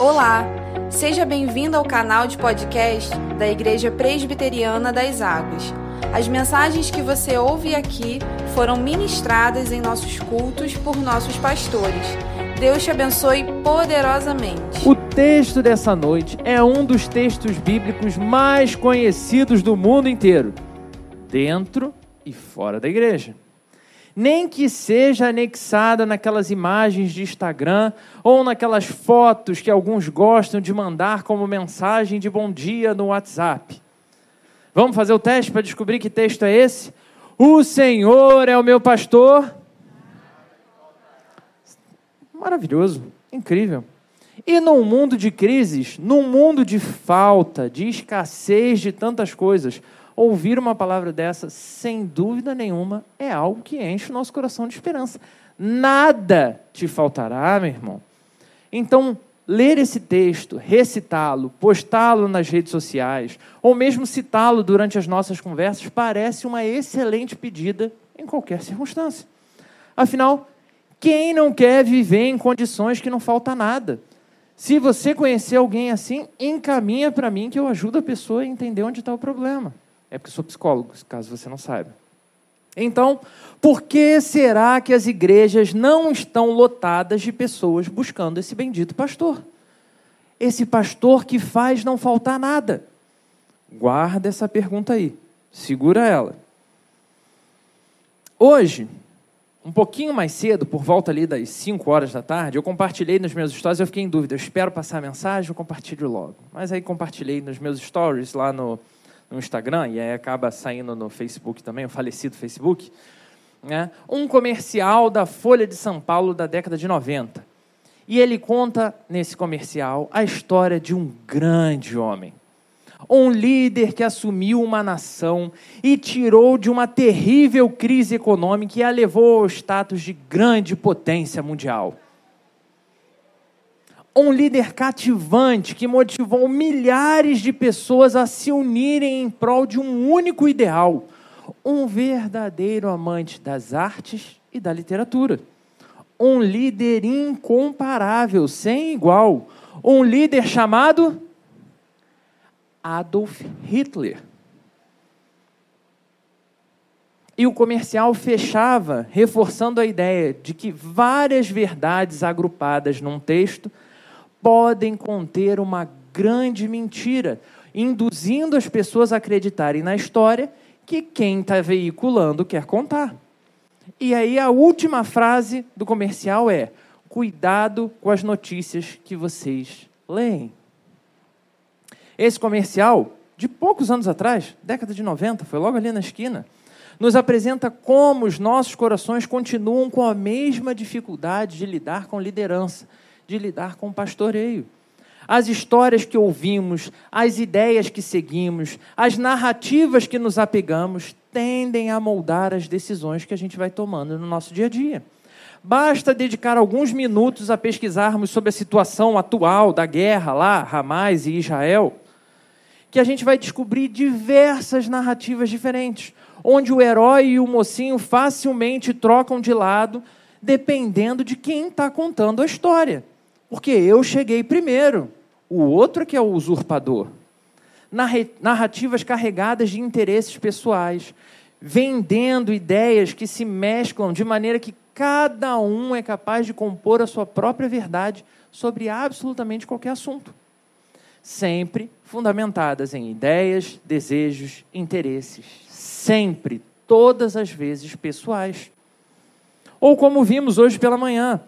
Olá, seja bem-vindo ao canal de podcast da Igreja Presbiteriana das Águas. As mensagens que você ouve aqui foram ministradas em nossos cultos por nossos pastores. Deus te abençoe poderosamente. O texto dessa noite é um dos textos bíblicos mais conhecidos do mundo inteiro, dentro e fora da igreja nem que seja anexada naquelas imagens de Instagram ou naquelas fotos que alguns gostam de mandar como mensagem de bom dia no WhatsApp. Vamos fazer o teste para descobrir que texto é esse? O Senhor é o meu pastor. Maravilhoso, incrível. E num mundo de crises, num mundo de falta, de escassez de tantas coisas, ouvir uma palavra dessa, sem dúvida nenhuma, é algo que enche o nosso coração de esperança. Nada te faltará, meu irmão. Então, ler esse texto, recitá-lo, postá-lo nas redes sociais, ou mesmo citá-lo durante as nossas conversas, parece uma excelente pedida em qualquer circunstância. Afinal, quem não quer viver em condições que não falta nada? Se você conhecer alguém assim, encaminha para mim que eu ajudo a pessoa a entender onde está o problema. É porque sou psicólogo, caso você não saiba. Então, por que será que as igrejas não estão lotadas de pessoas buscando esse bendito pastor? Esse pastor que faz não faltar nada. Guarda essa pergunta aí, segura ela. Hoje, um pouquinho mais cedo, por volta ali das 5 horas da tarde, eu compartilhei nos meus stories, eu fiquei em dúvida, eu espero passar a mensagem ou compartilho logo. Mas aí compartilhei nos meus stories lá no, no Instagram, e aí acaba saindo no Facebook também, o falecido Facebook, né, um comercial da Folha de São Paulo da década de 90. E ele conta nesse comercial a história de um grande homem. Um líder que assumiu uma nação e tirou de uma terrível crise econômica e a levou ao status de grande potência mundial um líder cativante que motivou milhares de pessoas a se unirem em prol de um único ideal, um verdadeiro amante das artes e da literatura. Um líder incomparável, sem igual. Um líder chamado Adolf Hitler. E o comercial fechava reforçando a ideia de que várias verdades agrupadas num texto podem conter uma grande mentira, induzindo as pessoas a acreditarem na história que quem está veiculando quer contar. E aí a última frase do comercial é: cuidado com as notícias que vocês leem. Esse comercial, de poucos anos atrás, década de 90, foi logo ali na esquina, nos apresenta como os nossos corações continuam com a mesma dificuldade de lidar com liderança de lidar com o pastoreio. As histórias que ouvimos, as ideias que seguimos, as narrativas que nos apegamos tendem a moldar as decisões que a gente vai tomando no nosso dia a dia. Basta dedicar alguns minutos a pesquisarmos sobre a situação atual da guerra lá, Hamas e Israel, que a gente vai descobrir diversas narrativas diferentes, onde o herói e o mocinho facilmente trocam de lado, dependendo de quem está contando a história. Porque eu cheguei primeiro, o outro é que é o usurpador. Narrativas carregadas de interesses pessoais, vendendo ideias que se mesclam de maneira que cada um é capaz de compor a sua própria verdade sobre absolutamente qualquer assunto. Sempre fundamentadas em ideias, desejos, interesses. Sempre, todas as vezes pessoais. Ou como vimos hoje pela manhã,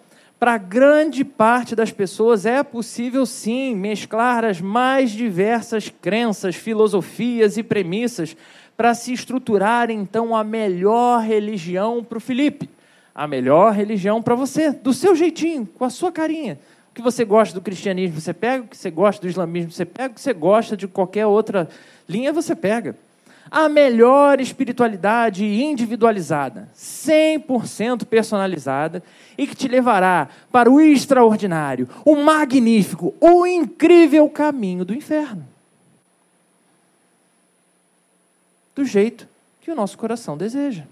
para grande parte das pessoas é possível sim mesclar as mais diversas crenças, filosofias e premissas para se estruturar então a melhor religião para o Felipe, a melhor religião para você, do seu jeitinho, com a sua carinha. O que você gosta do cristianismo, você pega, o que você gosta do islamismo, você pega, o que você gosta de qualquer outra linha, você pega a melhor espiritualidade individualizada, 100% personalizada e que te levará para o extraordinário, o magnífico, o incrível caminho do inferno. Do jeito que o nosso coração deseja.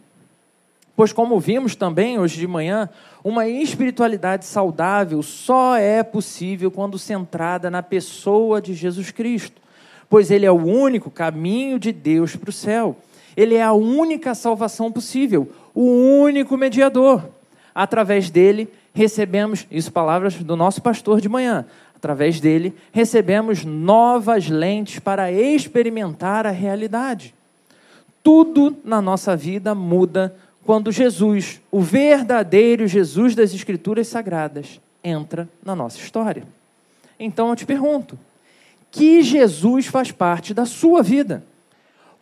Pois, como vimos também hoje de manhã, uma espiritualidade saudável só é possível quando centrada na pessoa de Jesus Cristo, pois Ele é o único caminho de Deus para o céu. Ele é a única salvação possível, o único mediador. Através dele, recebemos, isso palavras do nosso pastor de manhã, através dele, recebemos novas lentes para experimentar a realidade. Tudo na nossa vida muda quando Jesus, o verdadeiro Jesus das Escrituras Sagradas, entra na nossa história. Então eu te pergunto: que Jesus faz parte da sua vida?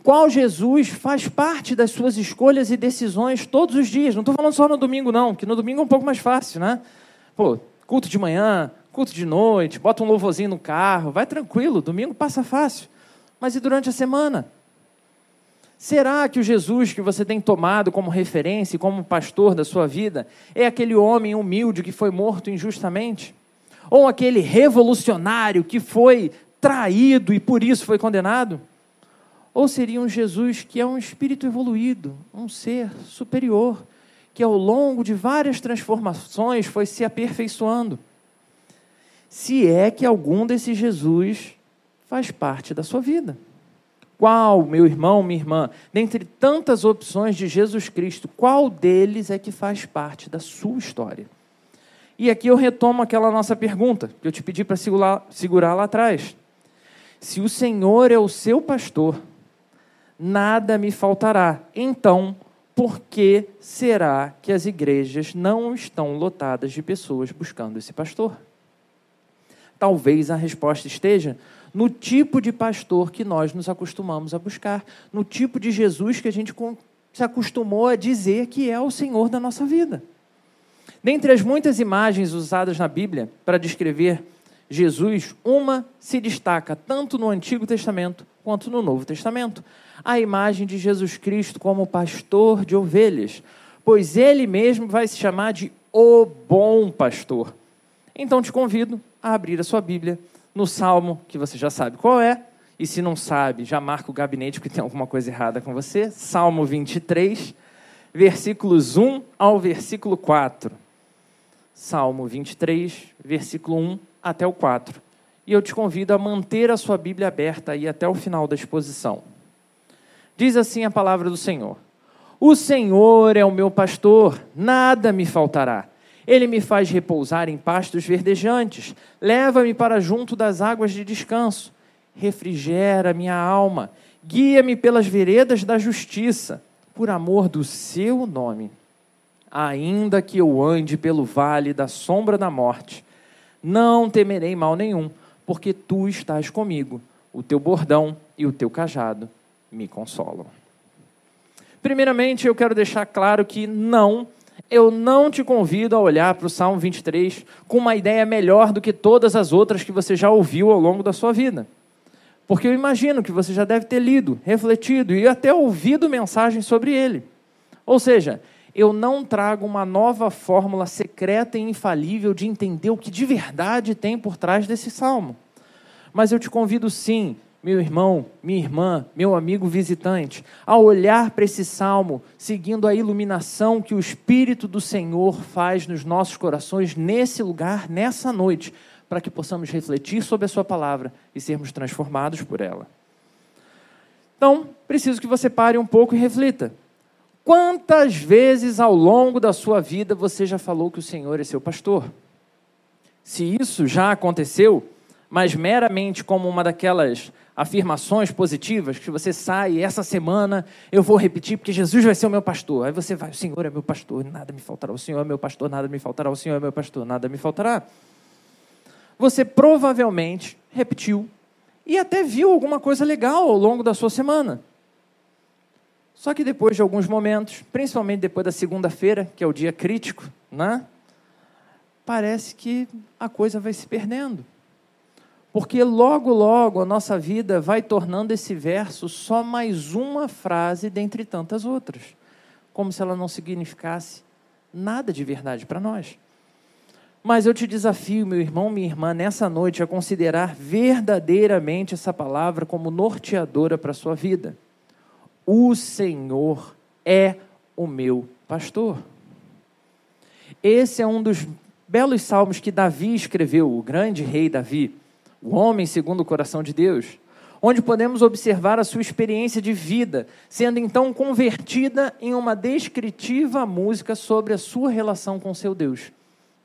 Qual Jesus faz parte das suas escolhas e decisões todos os dias? Não estou falando só no domingo, não, que no domingo é um pouco mais fácil, né? Pô, culto de manhã, culto de noite, bota um louvorzinho no carro, vai tranquilo, domingo passa fácil. Mas e durante a semana? Será que o Jesus que você tem tomado como referência e como pastor da sua vida é aquele homem humilde que foi morto injustamente? Ou aquele revolucionário que foi traído e por isso foi condenado? Ou seria um Jesus que é um espírito evoluído, um ser superior, que ao longo de várias transformações foi se aperfeiçoando? Se é que algum desses Jesus faz parte da sua vida. Qual, meu irmão, minha irmã, dentre tantas opções de Jesus Cristo, qual deles é que faz parte da sua história? E aqui eu retomo aquela nossa pergunta que eu te pedi para segurar, segurar lá atrás. Se o Senhor é o seu pastor, nada me faltará. Então, por que será que as igrejas não estão lotadas de pessoas buscando esse pastor? Talvez a resposta esteja no tipo de pastor que nós nos acostumamos a buscar, no tipo de Jesus que a gente se acostumou a dizer que é o Senhor da nossa vida. Dentre as muitas imagens usadas na Bíblia para descrever Jesus, uma se destaca tanto no Antigo Testamento quanto no Novo Testamento. A imagem de Jesus Cristo como pastor de ovelhas, pois ele mesmo vai se chamar de o bom pastor. Então te convido a abrir a sua Bíblia no salmo que você já sabe qual é, e se não sabe, já marca o gabinete porque tem alguma coisa errada com você. Salmo 23, versículos 1 ao versículo 4. Salmo 23, versículo 1 até o 4. E eu te convido a manter a sua Bíblia aberta aí até o final da exposição. Diz assim a palavra do Senhor: O Senhor é o meu pastor, nada me faltará. Ele me faz repousar em pastos verdejantes, leva-me para junto das águas de descanso, refrigera minha alma, guia-me pelas veredas da justiça, por amor do seu nome. Ainda que eu ande pelo vale da sombra da morte, não temerei mal nenhum, porque tu estás comigo, o teu bordão e o teu cajado me consolam. Primeiramente, eu quero deixar claro que não eu não te convido a olhar para o Salmo 23 com uma ideia melhor do que todas as outras que você já ouviu ao longo da sua vida. Porque eu imagino que você já deve ter lido, refletido e até ouvido mensagens sobre ele. Ou seja, eu não trago uma nova fórmula secreta e infalível de entender o que de verdade tem por trás desse salmo. Mas eu te convido sim meu irmão, minha irmã, meu amigo visitante, ao olhar para esse salmo, seguindo a iluminação que o Espírito do Senhor faz nos nossos corações nesse lugar, nessa noite, para que possamos refletir sobre a Sua palavra e sermos transformados por ela. Então, preciso que você pare um pouco e reflita. Quantas vezes ao longo da sua vida você já falou que o Senhor é seu pastor? Se isso já aconteceu, mas meramente como uma daquelas afirmações positivas que você sai, essa semana eu vou repetir porque Jesus vai ser o meu pastor. Aí você vai, o Senhor é meu pastor, nada me faltará. O Senhor é meu pastor, nada me faltará. O Senhor é meu pastor, nada me faltará. Você provavelmente repetiu e até viu alguma coisa legal ao longo da sua semana. Só que depois de alguns momentos, principalmente depois da segunda-feira, que é o dia crítico, né? Parece que a coisa vai se perdendo. Porque logo, logo a nossa vida vai tornando esse verso só mais uma frase dentre tantas outras, como se ela não significasse nada de verdade para nós. Mas eu te desafio, meu irmão, minha irmã, nessa noite a considerar verdadeiramente essa palavra como norteadora para a sua vida. O Senhor é o meu pastor. Esse é um dos belos salmos que Davi escreveu, o grande rei Davi, o homem segundo o coração de Deus, onde podemos observar a sua experiência de vida, sendo então convertida em uma descritiva música sobre a sua relação com seu Deus,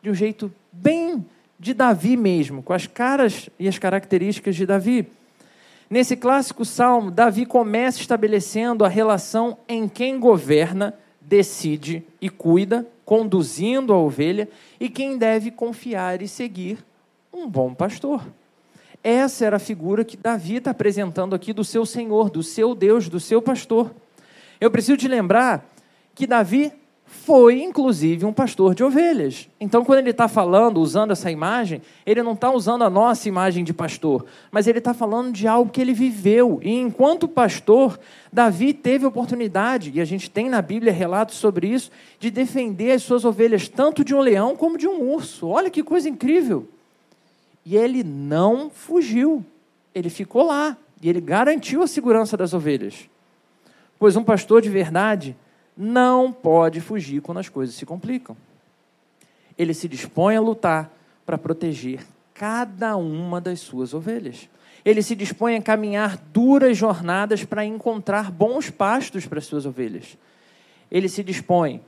de um jeito bem de Davi mesmo, com as caras e as características de Davi. Nesse clássico salmo, Davi começa estabelecendo a relação em quem governa, decide e cuida, conduzindo a ovelha, e quem deve confiar e seguir um bom pastor. Essa era a figura que Davi está apresentando aqui do seu Senhor, do seu Deus, do seu pastor. Eu preciso te lembrar que Davi foi, inclusive, um pastor de ovelhas. Então, quando ele está falando, usando essa imagem, ele não está usando a nossa imagem de pastor, mas ele está falando de algo que ele viveu. E enquanto pastor, Davi teve oportunidade, e a gente tem na Bíblia relatos sobre isso, de defender as suas ovelhas tanto de um leão como de um urso. Olha que coisa incrível! E ele não fugiu, ele ficou lá, e ele garantiu a segurança das ovelhas. Pois um pastor de verdade não pode fugir quando as coisas se complicam. Ele se dispõe a lutar para proteger cada uma das suas ovelhas. Ele se dispõe a caminhar duras jornadas para encontrar bons pastos para as suas ovelhas. Ele se dispõe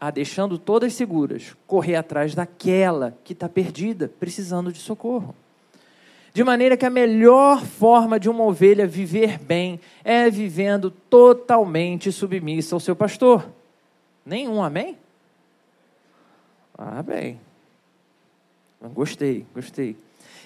a, deixando todas seguras, correr atrás daquela que está perdida, precisando de socorro. De maneira que a melhor forma de uma ovelha viver bem é vivendo totalmente submissa ao seu pastor. Nenhum amém? Ah, bem. Gostei, gostei.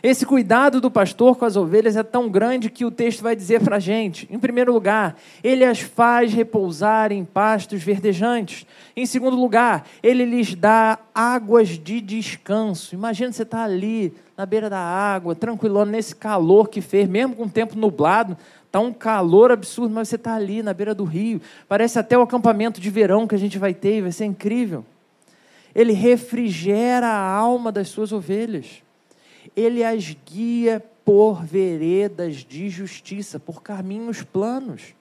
Esse cuidado do pastor com as ovelhas é tão grande que o texto vai dizer para a gente: em primeiro lugar, ele as faz repousar em pastos verdejantes. Em segundo lugar, ele lhes dá águas de descanso. Imagina você estar tá ali na beira da água, tranquilão, nesse calor que fez, mesmo com o tempo nublado, está um calor absurdo, mas você está ali na beira do rio. Parece até o acampamento de verão que a gente vai ter, vai ser incrível. Ele refrigera a alma das suas ovelhas ele as guia por veredas de justiça, por caminhos planos.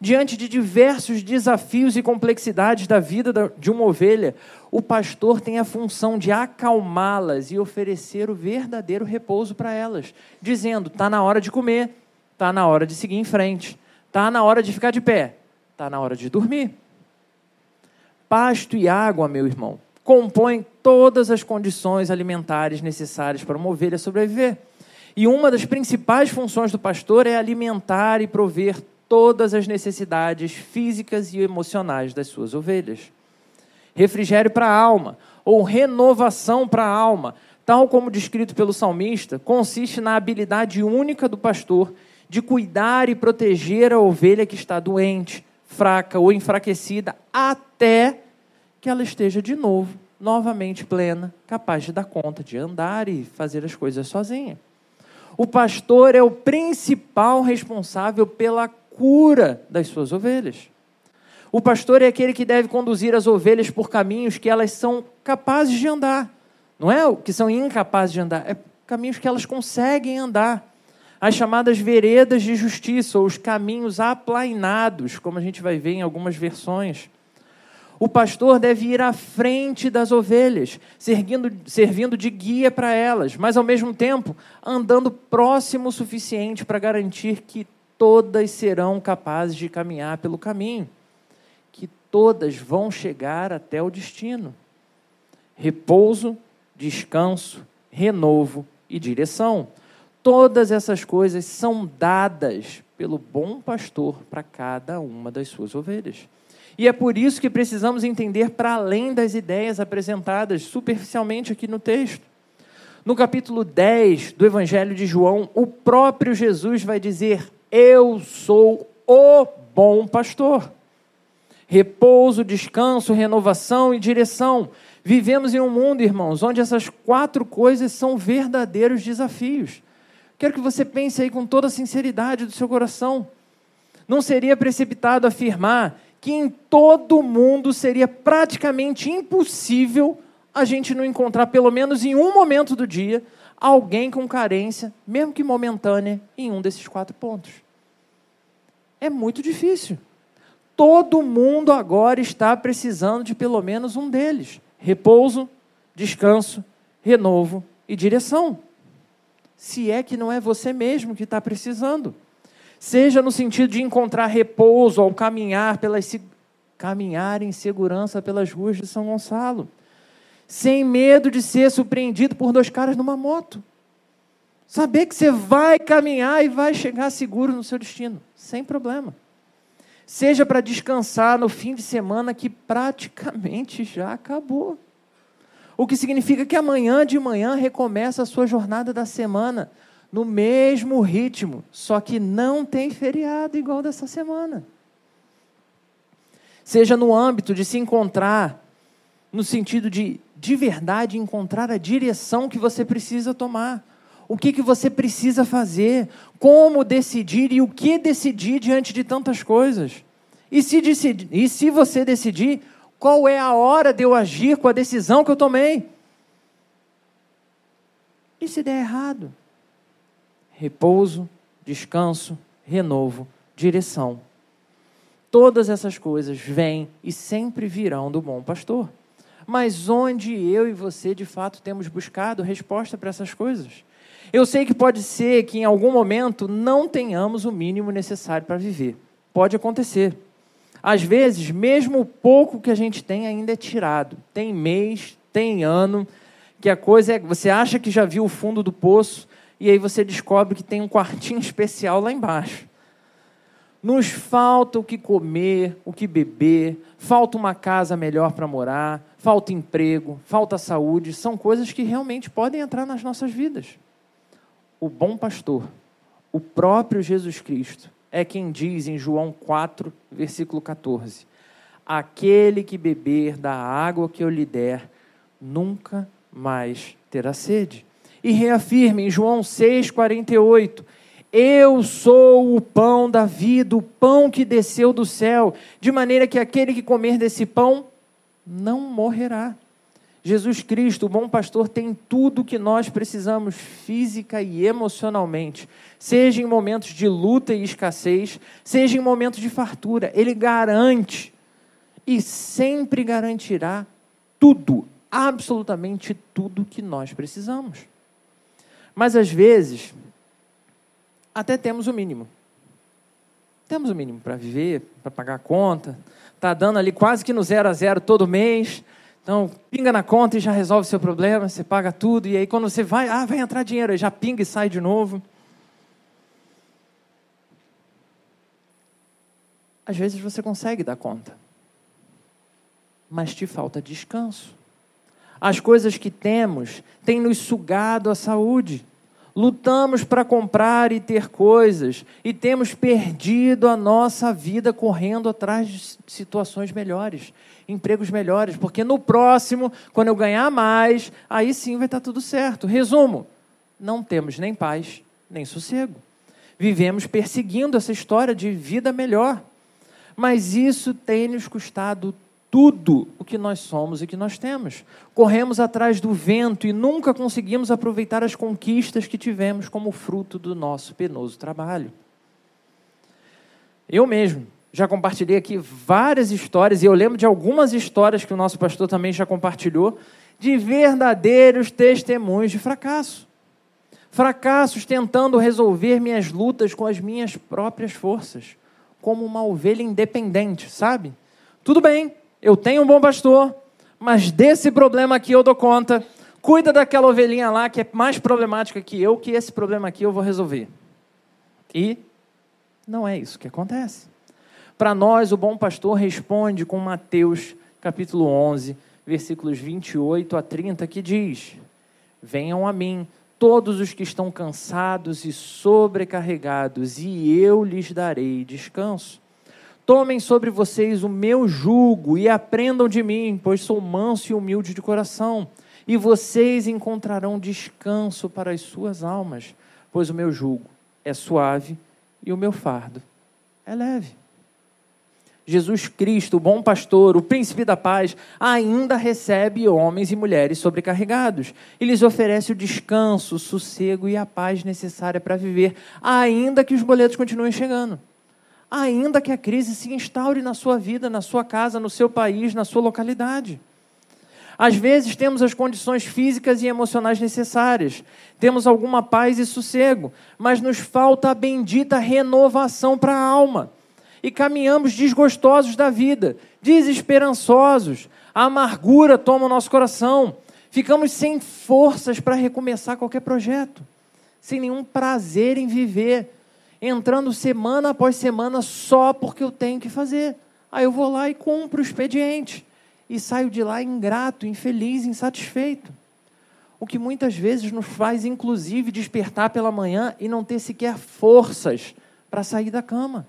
Diante de diversos desafios e complexidades da vida de uma ovelha, o pastor tem a função de acalmá-las e oferecer o verdadeiro repouso para elas, dizendo: está na hora de comer, está na hora de seguir em frente, está na hora de ficar de pé, está na hora de dormir. Pasto e água, meu irmão, compõem todas as condições alimentares necessárias para uma ovelha sobreviver. E uma das principais funções do pastor é alimentar e prover todas as necessidades físicas e emocionais das suas ovelhas. Refrigério para a alma, ou renovação para a alma, tal como descrito pelo salmista, consiste na habilidade única do pastor de cuidar e proteger a ovelha que está doente, fraca ou enfraquecida, até que ela esteja de novo, novamente plena, capaz de dar conta de andar e fazer as coisas sozinha. O pastor é o principal responsável pela cura das suas ovelhas. O pastor é aquele que deve conduzir as ovelhas por caminhos que elas são capazes de andar. Não é que são incapazes de andar, é caminhos que elas conseguem andar. As chamadas veredas de justiça, ou os caminhos aplainados, como a gente vai ver em algumas versões. O pastor deve ir à frente das ovelhas, servindo, servindo de guia para elas, mas ao mesmo tempo andando próximo o suficiente para garantir que todas serão capazes de caminhar pelo caminho, que todas vão chegar até o destino. Repouso, descanso, renovo e direção. Todas essas coisas são dadas pelo bom pastor para cada uma das suas ovelhas. E é por isso que precisamos entender para além das ideias apresentadas superficialmente aqui no texto. No capítulo 10 do Evangelho de João, o próprio Jesus vai dizer: Eu sou o bom pastor. Repouso, descanso, renovação e direção. Vivemos em um mundo, irmãos, onde essas quatro coisas são verdadeiros desafios. Quero que você pense aí com toda a sinceridade do seu coração. Não seria precipitado afirmar que em todo mundo seria praticamente impossível a gente não encontrar, pelo menos em um momento do dia, alguém com carência, mesmo que momentânea, em um desses quatro pontos. É muito difícil. Todo mundo agora está precisando de pelo menos um deles: repouso, descanso, renovo e direção. Se é que não é você mesmo que está precisando. Seja no sentido de encontrar repouso ao caminhar, pelas, caminhar em segurança pelas ruas de São Gonçalo, sem medo de ser surpreendido por dois caras numa moto. Saber que você vai caminhar e vai chegar seguro no seu destino, sem problema. Seja para descansar no fim de semana que praticamente já acabou. O que significa que amanhã de manhã recomeça a sua jornada da semana no mesmo ritmo, só que não tem feriado igual dessa semana. Seja no âmbito de se encontrar, no sentido de, de verdade, encontrar a direção que você precisa tomar o que, que você precisa fazer, como decidir e o que decidir diante de tantas coisas. E se, decidir, e se você decidir, qual é a hora de eu agir com a decisão que eu tomei? E se der errado? Repouso, descanso, renovo, direção. Todas essas coisas vêm e sempre virão do bom pastor. Mas onde eu e você de fato temos buscado resposta para essas coisas? Eu sei que pode ser que em algum momento não tenhamos o mínimo necessário para viver. Pode acontecer. Às vezes, mesmo o pouco que a gente tem ainda é tirado. Tem mês, tem ano, que a coisa é. Você acha que já viu o fundo do poço e aí você descobre que tem um quartinho especial lá embaixo. Nos falta o que comer, o que beber, falta uma casa melhor para morar, falta emprego, falta saúde. São coisas que realmente podem entrar nas nossas vidas o bom pastor, o próprio Jesus Cristo, é quem diz em João 4, versículo 14: Aquele que beber da água que eu lhe der, nunca mais terá sede. E reafirma em João 6, 48: Eu sou o pão da vida, o pão que desceu do céu, de maneira que aquele que comer desse pão não morrerá. Jesus Cristo, o bom pastor, tem tudo que nós precisamos física e emocionalmente, seja em momentos de luta e escassez, seja em momentos de fartura. Ele garante e sempre garantirá tudo, absolutamente tudo que nós precisamos. Mas às vezes, até temos o mínimo. Temos o mínimo para viver, para pagar a conta, está dando ali quase que no zero a zero todo mês então, pinga na conta e já resolve o seu problema, você paga tudo, e aí quando você vai, ah, vai entrar dinheiro, aí já pinga e sai de novo. Às vezes você consegue dar conta, mas te falta descanso. As coisas que temos têm nos sugado a saúde. Lutamos para comprar e ter coisas e temos perdido a nossa vida correndo atrás de situações melhores, empregos melhores, porque no próximo, quando eu ganhar mais, aí sim vai estar tudo certo. Resumo: não temos nem paz, nem sossego. Vivemos perseguindo essa história de vida melhor. Mas isso tem nos custado tudo o que nós somos e que nós temos. Corremos atrás do vento e nunca conseguimos aproveitar as conquistas que tivemos como fruto do nosso penoso trabalho. Eu mesmo já compartilhei aqui várias histórias, e eu lembro de algumas histórias que o nosso pastor também já compartilhou, de verdadeiros testemunhos de fracasso. Fracassos tentando resolver minhas lutas com as minhas próprias forças, como uma ovelha independente, sabe? Tudo bem, eu tenho um bom pastor, mas desse problema aqui eu dou conta. Cuida daquela ovelhinha lá que é mais problemática que eu, que esse problema aqui eu vou resolver. E não é isso que acontece. Para nós, o bom pastor responde com Mateus capítulo 11, versículos 28 a 30, que diz: Venham a mim todos os que estão cansados e sobrecarregados, e eu lhes darei descanso. Tomem sobre vocês o meu jugo e aprendam de mim, pois sou manso e humilde de coração, e vocês encontrarão descanso para as suas almas, pois o meu jugo é suave e o meu fardo é leve. Jesus Cristo, o bom pastor, o príncipe da paz, ainda recebe homens e mulheres sobrecarregados e lhes oferece o descanso, o sossego e a paz necessária para viver, ainda que os boletos continuem chegando ainda que a crise se instaure na sua vida, na sua casa, no seu país, na sua localidade. Às vezes temos as condições físicas e emocionais necessárias, temos alguma paz e sossego, mas nos falta a bendita renovação para a alma. E caminhamos desgostosos da vida, desesperançosos, a amargura toma o nosso coração, ficamos sem forças para recomeçar qualquer projeto, sem nenhum prazer em viver, entrando semana após semana só porque eu tenho que fazer. Aí eu vou lá e cumpro o expediente e saio de lá ingrato, infeliz, insatisfeito. O que muitas vezes nos faz, inclusive, despertar pela manhã e não ter sequer forças para sair da cama.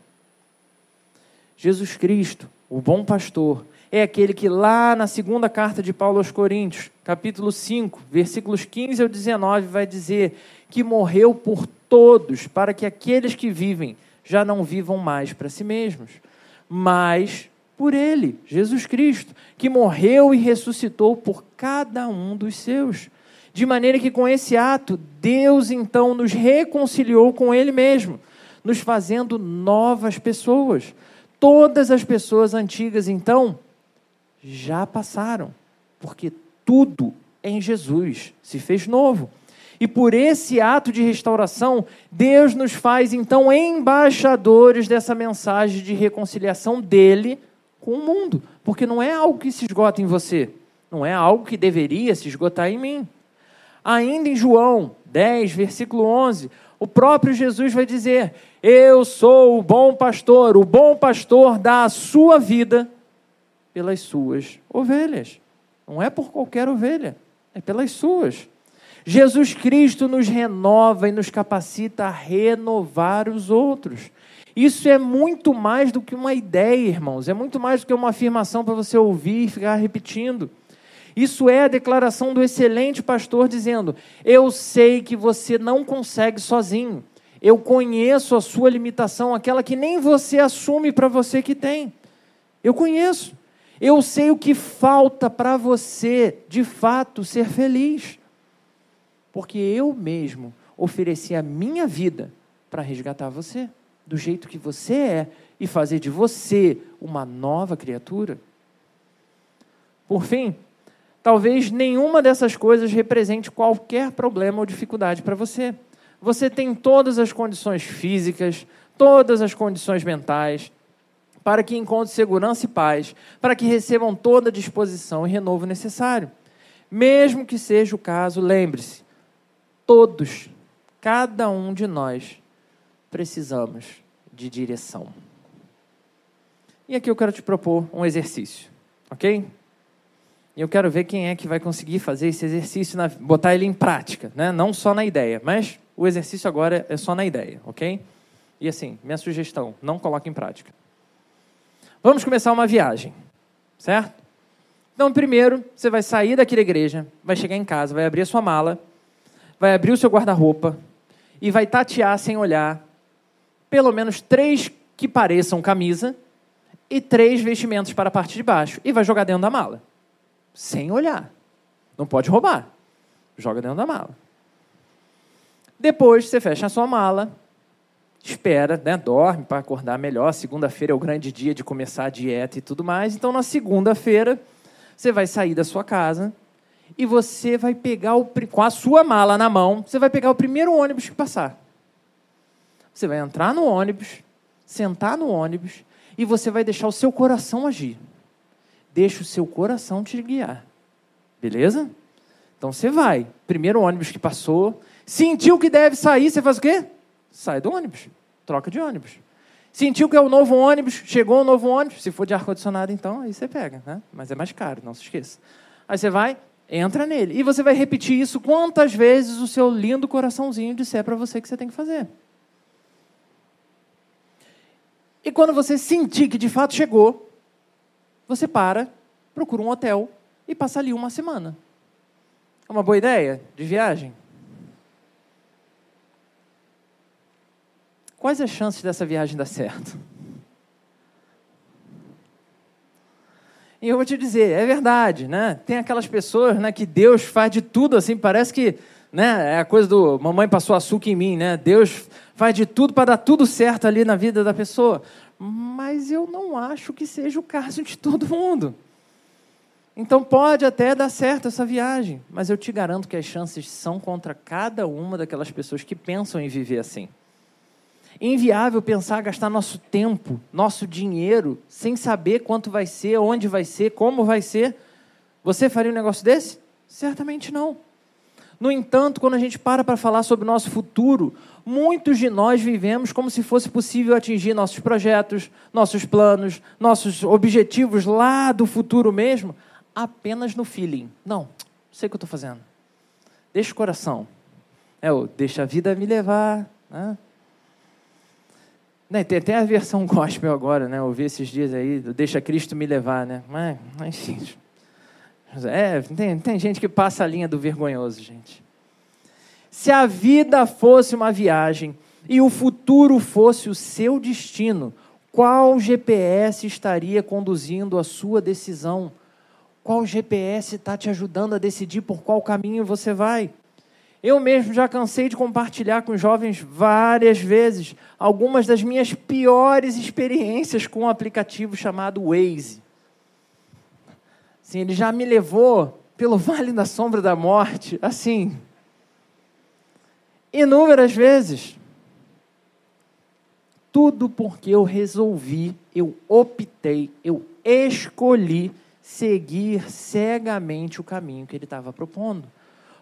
Jesus Cristo, o bom pastor, é aquele que lá na segunda carta de Paulo aos Coríntios, capítulo 5, versículos 15 ao 19, vai dizer que morreu por todos, para que aqueles que vivem já não vivam mais para si mesmos, mas por Ele, Jesus Cristo, que morreu e ressuscitou por cada um dos seus. De maneira que com esse ato, Deus então nos reconciliou com Ele mesmo, nos fazendo novas pessoas. Todas as pessoas antigas, então, já passaram, porque tudo em Jesus se fez novo. E por esse ato de restauração, Deus nos faz então embaixadores dessa mensagem de reconciliação dele com o mundo, porque não é algo que se esgota em você, não é algo que deveria se esgotar em mim. Ainda em João 10, versículo 11, o próprio Jesus vai dizer: Eu sou o bom pastor, o bom pastor dá a sua vida pelas suas ovelhas. Não é por qualquer ovelha, é pelas suas. Jesus Cristo nos renova e nos capacita a renovar os outros. Isso é muito mais do que uma ideia, irmãos, é muito mais do que uma afirmação para você ouvir e ficar repetindo. Isso é a declaração do excelente pastor dizendo: Eu sei que você não consegue sozinho. Eu conheço a sua limitação, aquela que nem você assume para você que tem. Eu conheço. Eu sei o que falta para você, de fato, ser feliz. Porque eu mesmo ofereci a minha vida para resgatar você do jeito que você é e fazer de você uma nova criatura? Por fim, talvez nenhuma dessas coisas represente qualquer problema ou dificuldade para você. Você tem todas as condições físicas, todas as condições mentais, para que encontre segurança e paz, para que recebam toda a disposição e renovo necessário. Mesmo que seja o caso, lembre-se, todos, cada um de nós, precisamos de direção. E aqui eu quero te propor um exercício, ok? E eu quero ver quem é que vai conseguir fazer esse exercício, na, botar ele em prática, né? não só na ideia, mas o exercício agora é só na ideia, ok? E assim, minha sugestão, não coloque em prática. Vamos começar uma viagem, certo? Então, primeiro, você vai sair daquela igreja, vai chegar em casa, vai abrir a sua mala, vai abrir o seu guarda-roupa e vai tatear sem olhar pelo menos três que pareçam camisa e três vestimentos para a parte de baixo e vai jogar dentro da mala, sem olhar. Não pode roubar. Joga dentro da mala. Depois você fecha a sua mala, espera, né, dorme para acordar melhor. Segunda-feira é o grande dia de começar a dieta e tudo mais. Então, na segunda-feira, você vai sair da sua casa e você vai pegar o, com a sua mala na mão, você vai pegar o primeiro ônibus que passar. Você vai entrar no ônibus, sentar no ônibus e você vai deixar o seu coração agir. Deixa o seu coração te guiar. Beleza? Então você vai. Primeiro ônibus que passou, sentiu que deve sair, você faz o quê? Sai do ônibus. Troca de ônibus. Sentiu que é o novo ônibus, chegou o novo ônibus, se for de ar-condicionado, então, aí você pega, né? Mas é mais caro, não se esqueça. Aí você vai, entra nele. E você vai repetir isso quantas vezes o seu lindo coraçãozinho disser para você que você tem que fazer. E quando você sentir que de fato chegou, você para, procura um hotel e passa ali uma semana. É uma boa ideia de viagem? Quais as chances dessa viagem dar certo? E eu vou te dizer, é verdade, né? Tem aquelas pessoas, né, que Deus faz de tudo assim, parece que, né, é a coisa do mamãe passou açúcar em mim, né? Deus faz de tudo para dar tudo certo ali na vida da pessoa. mas eu não acho que seja o caso de todo mundo. Então pode até dar certo essa viagem, mas eu te garanto que as chances são contra cada uma daquelas pessoas que pensam em viver assim. Inviável pensar gastar nosso tempo, nosso dinheiro, sem saber quanto vai ser, onde vai ser, como vai ser. Você faria um negócio desse? Certamente não. No entanto, quando a gente para para falar sobre o nosso futuro, muitos de nós vivemos como se fosse possível atingir nossos projetos, nossos planos, nossos objetivos lá do futuro mesmo, apenas no feeling. Não, sei o que eu estou fazendo. Deixa o coração. É o deixa a vida me levar. Né? Né, tem até a versão gospel agora, né? Ouvi esses dias aí, deixa Cristo me levar, né? Mas, enfim. É, tem, tem gente que passa a linha do vergonhoso, gente. Se a vida fosse uma viagem e o futuro fosse o seu destino, qual GPS estaria conduzindo a sua decisão? Qual GPS está te ajudando a decidir por qual caminho você vai? Eu mesmo já cansei de compartilhar com jovens várias vezes algumas das minhas piores experiências com um aplicativo chamado Waze. Sim, ele já me levou pelo vale da sombra da morte, assim, inúmeras vezes. Tudo porque eu resolvi, eu optei, eu escolhi seguir cegamente o caminho que ele estava propondo.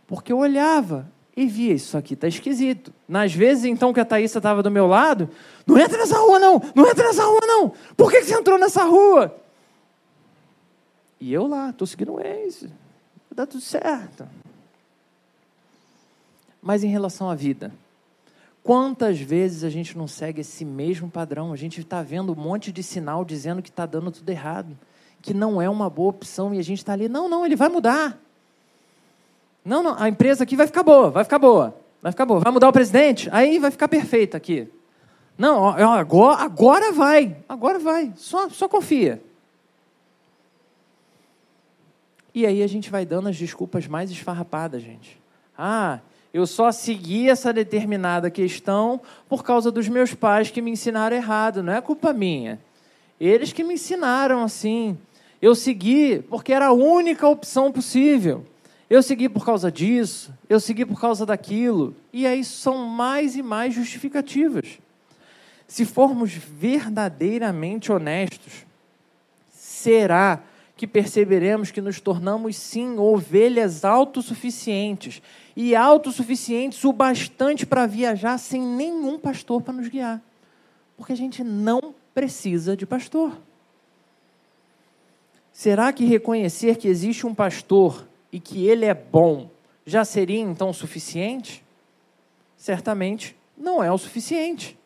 Porque eu olhava e via, isso aqui está esquisito. Nas vezes, então, que a Thaísa estava do meu lado, não entra nessa rua, não! Não entra nessa rua, não! Por que, que você entrou nessa rua? E eu lá, estou seguindo o Waze. Dá tudo certo. Mas em relação à vida, quantas vezes a gente não segue esse mesmo padrão? A gente está vendo um monte de sinal dizendo que está dando tudo errado, que não é uma boa opção, e a gente está ali, não, não, ele vai mudar. Não, não, a empresa aqui vai ficar boa, vai ficar boa, vai ficar boa. Vai mudar o presidente, aí vai ficar perfeita aqui. Não, agora, agora vai, agora vai, só, só confia. E aí a gente vai dando as desculpas mais esfarrapadas, gente. Ah, eu só segui essa determinada questão por causa dos meus pais que me ensinaram errado, não é culpa minha. Eles que me ensinaram assim. Eu segui porque era a única opção possível. Eu segui por causa disso, eu segui por causa daquilo. E aí são mais e mais justificativas. Se formos verdadeiramente honestos, será que perceberemos que nos tornamos, sim, ovelhas autossuficientes e autossuficientes o bastante para viajar sem nenhum pastor para nos guiar. Porque a gente não precisa de pastor. Será que reconhecer que existe um pastor e que ele é bom, já seria então suficiente? Certamente não é o suficiente.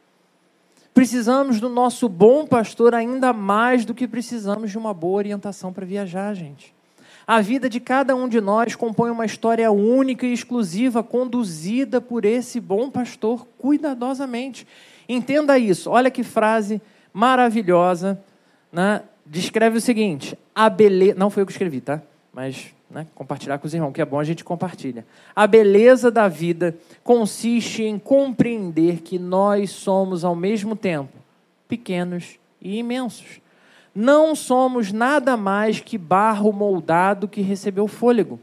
Precisamos do nosso bom pastor ainda mais do que precisamos de uma boa orientação para viajar, gente. A vida de cada um de nós compõe uma história única e exclusiva, conduzida por esse bom pastor cuidadosamente. Entenda isso. Olha que frase maravilhosa. Né? Descreve o seguinte: a beleza. Não foi eu que escrevi, tá? Mas né, compartilhar com os irmãos, que é bom a gente compartilha. A beleza da vida consiste em compreender que nós somos ao mesmo tempo pequenos e imensos. Não somos nada mais que barro moldado que recebeu fôlego,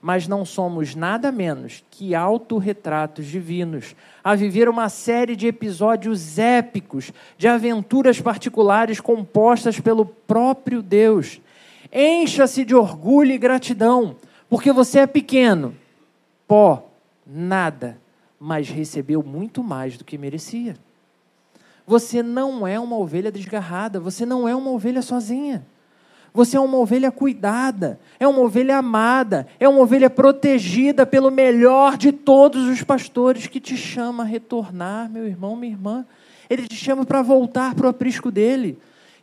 mas não somos nada menos que autorretratos divinos, a viver uma série de episódios épicos, de aventuras particulares compostas pelo próprio Deus Encha-se de orgulho e gratidão, porque você é pequeno, pó, nada, mas recebeu muito mais do que merecia. Você não é uma ovelha desgarrada, você não é uma ovelha sozinha. Você é uma ovelha cuidada, é uma ovelha amada, é uma ovelha protegida pelo melhor de todos os pastores que te chama a retornar, meu irmão, minha irmã. Ele te chama para voltar para o aprisco dele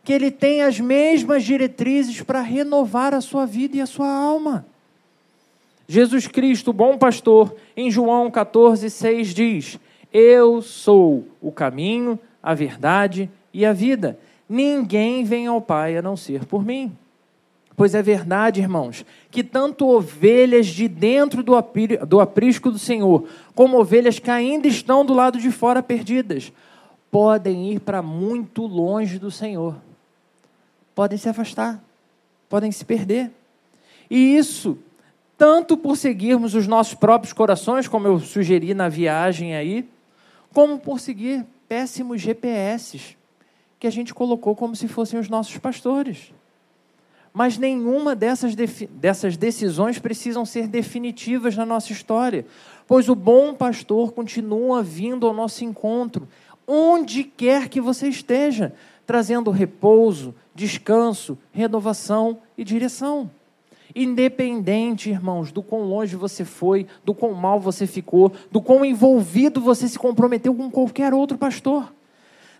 que ele tem as mesmas diretrizes para renovar a sua vida e a sua alma. Jesus Cristo, bom pastor, em João 14, 6 diz: Eu sou o caminho, a verdade e a vida. Ninguém vem ao Pai a não ser por mim. Pois é verdade, irmãos, que tanto ovelhas de dentro do, aprisco do Senhor, como ovelhas que ainda estão do lado de fora perdidas, podem ir para muito longe do Senhor. Podem se afastar, podem se perder. E isso, tanto por seguirmos os nossos próprios corações, como eu sugeri na viagem aí, como por seguir péssimos GPS que a gente colocou como se fossem os nossos pastores. Mas nenhuma dessas, dessas decisões precisam ser definitivas na nossa história, pois o bom pastor continua vindo ao nosso encontro, onde quer que você esteja, trazendo repouso, descanso, renovação e direção. Independente, irmãos, do quão longe você foi, do quão mal você ficou, do quão envolvido você se comprometeu com qualquer outro pastor.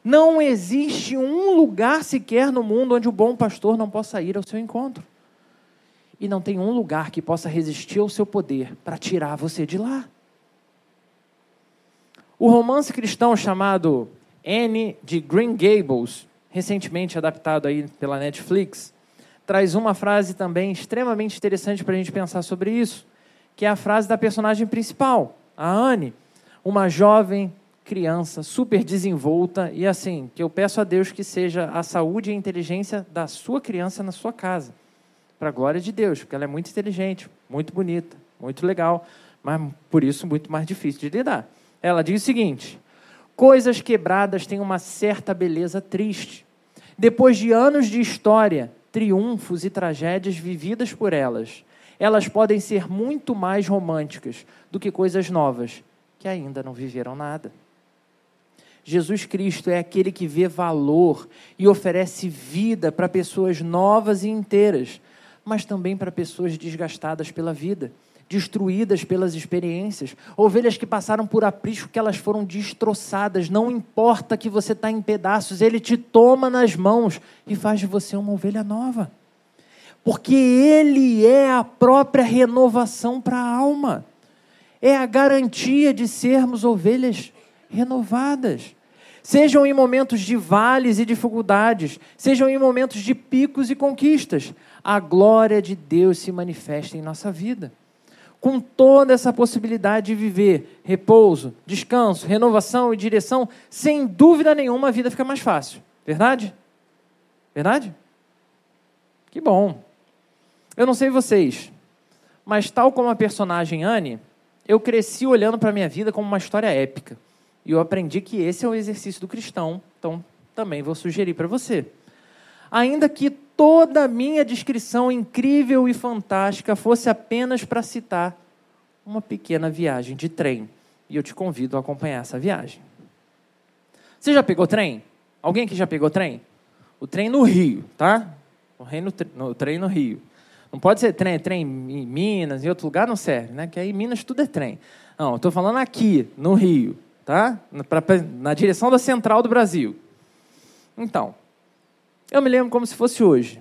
Não existe um lugar sequer no mundo onde o bom pastor não possa ir ao seu encontro. E não tem um lugar que possa resistir ao seu poder para tirar você de lá. O romance cristão chamado Anne de Green Gables, recentemente adaptado aí pela Netflix, traz uma frase também extremamente interessante para a gente pensar sobre isso, que é a frase da personagem principal, a Anne, uma jovem criança super desenvolta e assim, que eu peço a Deus que seja a saúde e a inteligência da sua criança na sua casa, para a glória de Deus, porque ela é muito inteligente, muito bonita, muito legal, mas por isso muito mais difícil de lidar. Ela diz o seguinte: coisas quebradas têm uma certa beleza triste. Depois de anos de história, triunfos e tragédias vividas por elas, elas podem ser muito mais românticas do que coisas novas que ainda não viveram nada. Jesus Cristo é aquele que vê valor e oferece vida para pessoas novas e inteiras, mas também para pessoas desgastadas pela vida, destruídas pelas experiências, ovelhas que passaram por aprisco que elas foram destroçadas. Não importa que você está em pedaços, Ele te toma nas mãos e faz de você uma ovelha nova. Porque Ele é a própria renovação para a alma, é a garantia de sermos ovelhas renovadas. Sejam em momentos de vales e dificuldades, sejam em momentos de picos e conquistas, a glória de Deus se manifesta em nossa vida. Com toda essa possibilidade de viver repouso, descanso, renovação e direção, sem dúvida nenhuma a vida fica mais fácil. Verdade? Verdade? Que bom. Eu não sei vocês, mas tal como a personagem Anne, eu cresci olhando para a minha vida como uma história épica. E eu aprendi que esse é o exercício do cristão, então também vou sugerir para você. Ainda que toda a minha descrição incrível e fantástica fosse apenas para citar uma pequena viagem de trem. E eu te convido a acompanhar essa viagem. Você já pegou trem? Alguém aqui já pegou trem? O trem no Rio, tá? O, trem no, no trem no Rio. Não pode ser trem, trem em Minas, em outro lugar não serve, né? Que aí em Minas tudo é trem. Não, estou falando aqui, no Rio tá? Pra, na direção da central do Brasil. Então, eu me lembro como se fosse hoje.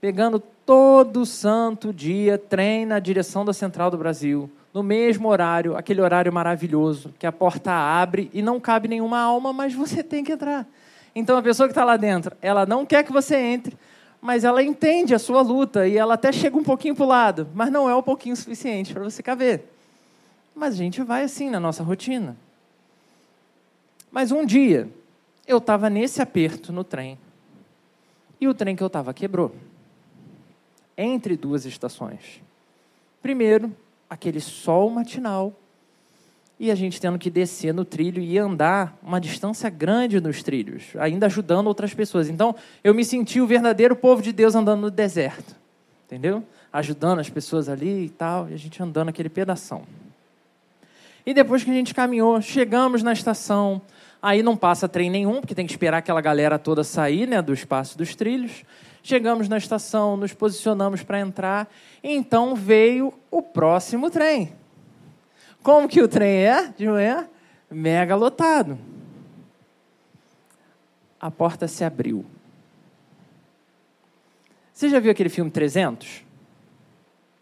Pegando todo santo dia trem na direção da central do Brasil, no mesmo horário, aquele horário maravilhoso, que a porta abre e não cabe nenhuma alma, mas você tem que entrar. Então a pessoa que está lá dentro, ela não quer que você entre, mas ela entende a sua luta e ela até chega um pouquinho para o lado, mas não é um pouquinho suficiente para você caber. Mas a gente vai assim na nossa rotina. Mas um dia, eu estava nesse aperto no trem. E o trem que eu estava quebrou. Entre duas estações. Primeiro, aquele sol matinal. E a gente tendo que descer no trilho e andar uma distância grande nos trilhos, ainda ajudando outras pessoas. Então, eu me senti o verdadeiro povo de Deus andando no deserto. Entendeu? Ajudando as pessoas ali e tal, e a gente andando aquele pedação. E depois que a gente caminhou, chegamos na estação, aí não passa trem nenhum, porque tem que esperar aquela galera toda sair né, do espaço dos trilhos. Chegamos na estação, nos posicionamos para entrar, então veio o próximo trem. Como que o trem é de manhã? Mega lotado. A porta se abriu. Você já viu aquele filme 300?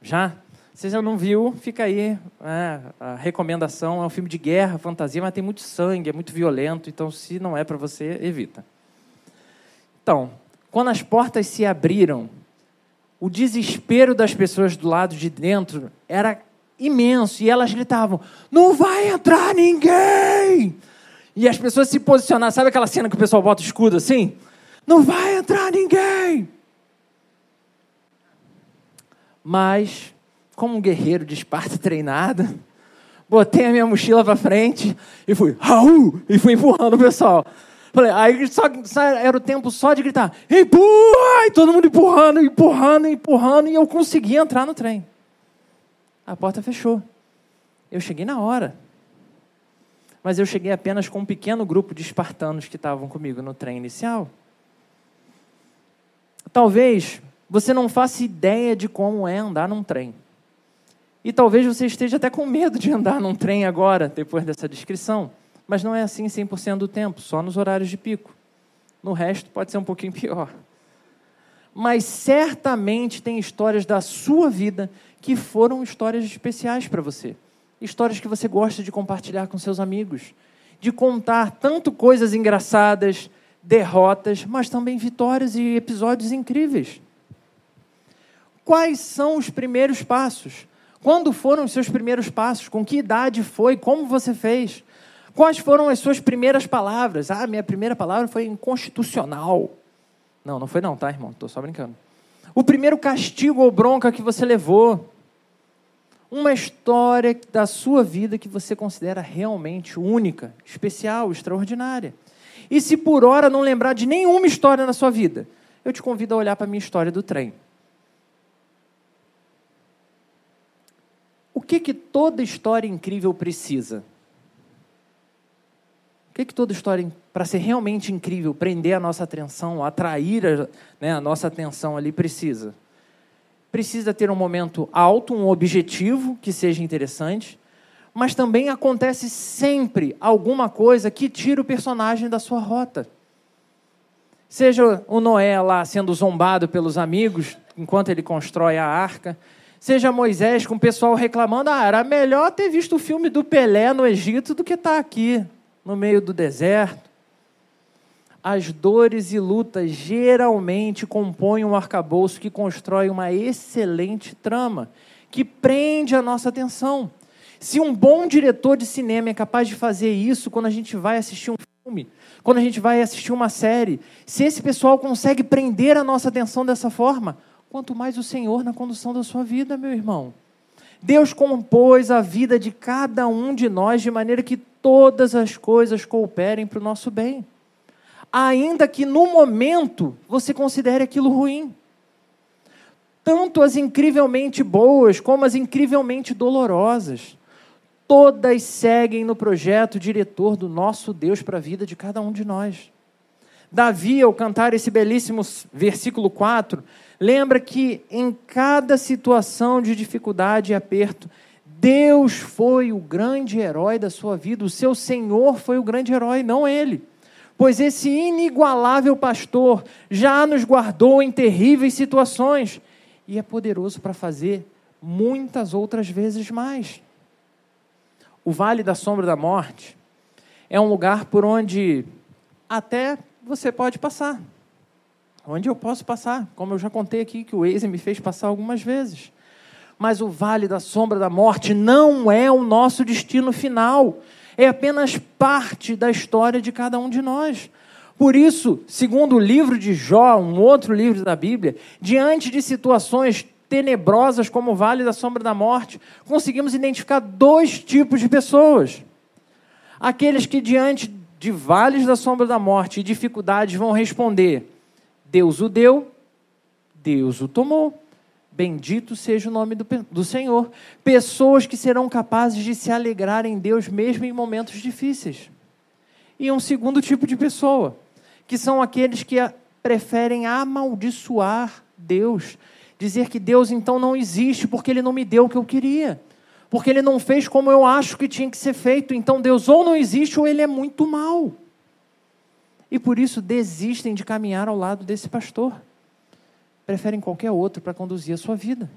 Já? Você já não viu, fica aí é, a recomendação. É um filme de guerra, fantasia, mas tem muito sangue, é muito violento. Então, se não é para você, evita. Então, quando as portas se abriram, o desespero das pessoas do lado de dentro era imenso e elas gritavam: Não vai entrar ninguém! E as pessoas se posicionaram. Sabe aquela cena que o pessoal bota o escudo assim? Não vai entrar ninguém! Mas, como um guerreiro de Esparta treinado, botei a minha mochila para frente e fui, Raul! E fui empurrando o pessoal. Falei, aí só, só, era o tempo só de gritar, empurra! E todo mundo empurrando, empurrando, empurrando, e eu consegui entrar no trem. A porta fechou. Eu cheguei na hora. Mas eu cheguei apenas com um pequeno grupo de espartanos que estavam comigo no trem inicial. Talvez você não faça ideia de como é andar num trem. E talvez você esteja até com medo de andar num trem agora, depois dessa descrição. Mas não é assim 100% do tempo, só nos horários de pico. No resto pode ser um pouquinho pior. Mas certamente tem histórias da sua vida que foram histórias especiais para você. Histórias que você gosta de compartilhar com seus amigos, de contar tanto coisas engraçadas, derrotas, mas também vitórias e episódios incríveis. Quais são os primeiros passos? Quando foram os seus primeiros passos? Com que idade foi? Como você fez? Quais foram as suas primeiras palavras? Ah, minha primeira palavra foi inconstitucional. Não, não foi não, tá, irmão? Estou só brincando. O primeiro castigo ou bronca que você levou. Uma história da sua vida que você considera realmente única, especial, extraordinária. E se por hora não lembrar de nenhuma história na sua vida, eu te convido a olhar para a minha história do trem. O que que toda história incrível precisa? O que, que toda história, para ser realmente incrível, prender a nossa atenção, atrair a, né, a nossa atenção ali, precisa? Precisa ter um momento alto, um objetivo que seja interessante, mas também acontece sempre alguma coisa que tira o personagem da sua rota. Seja o Noé lá sendo zombado pelos amigos enquanto ele constrói a arca, seja Moisés com o pessoal reclamando: ah, era melhor ter visto o filme do Pelé no Egito do que estar tá aqui no meio do deserto. As dores e lutas geralmente compõem um arcabouço que constrói uma excelente trama, que prende a nossa atenção. Se um bom diretor de cinema é capaz de fazer isso quando a gente vai assistir um filme, quando a gente vai assistir uma série, se esse pessoal consegue prender a nossa atenção dessa forma, quanto mais o Senhor na condução da sua vida, meu irmão. Deus compôs a vida de cada um de nós de maneira que todas as coisas cooperem para o nosso bem. Ainda que no momento você considere aquilo ruim. Tanto as incrivelmente boas como as incrivelmente dolorosas. Todas seguem no projeto diretor do nosso Deus para a vida de cada um de nós. Davi, ao cantar esse belíssimo versículo 4, lembra que em cada situação de dificuldade e aperto, Deus foi o grande herói da sua vida, o seu Senhor foi o grande herói, não ele. Pois esse inigualável pastor já nos guardou em terríveis situações e é poderoso para fazer muitas outras vezes mais. O vale da sombra da morte é um lugar por onde até você pode passar. Onde eu posso passar, como eu já contei aqui que o Waze me fez passar algumas vezes mas o vale da sombra da morte não é o nosso destino final. É apenas parte da história de cada um de nós. Por isso, segundo o livro de Jó, um outro livro da Bíblia, diante de situações tenebrosas como o vale da sombra da morte, conseguimos identificar dois tipos de pessoas. Aqueles que, diante de vales da sombra da morte e dificuldades, vão responder: Deus o deu, Deus o tomou. Bendito seja o nome do, do Senhor. Pessoas que serão capazes de se alegrar em Deus mesmo em momentos difíceis. E um segundo tipo de pessoa, que são aqueles que preferem amaldiçoar Deus, dizer que Deus então não existe porque ele não me deu o que eu queria, porque ele não fez como eu acho que tinha que ser feito, então Deus ou não existe ou ele é muito mal. E por isso desistem de caminhar ao lado desse pastor preferem qualquer outro para conduzir a sua vida.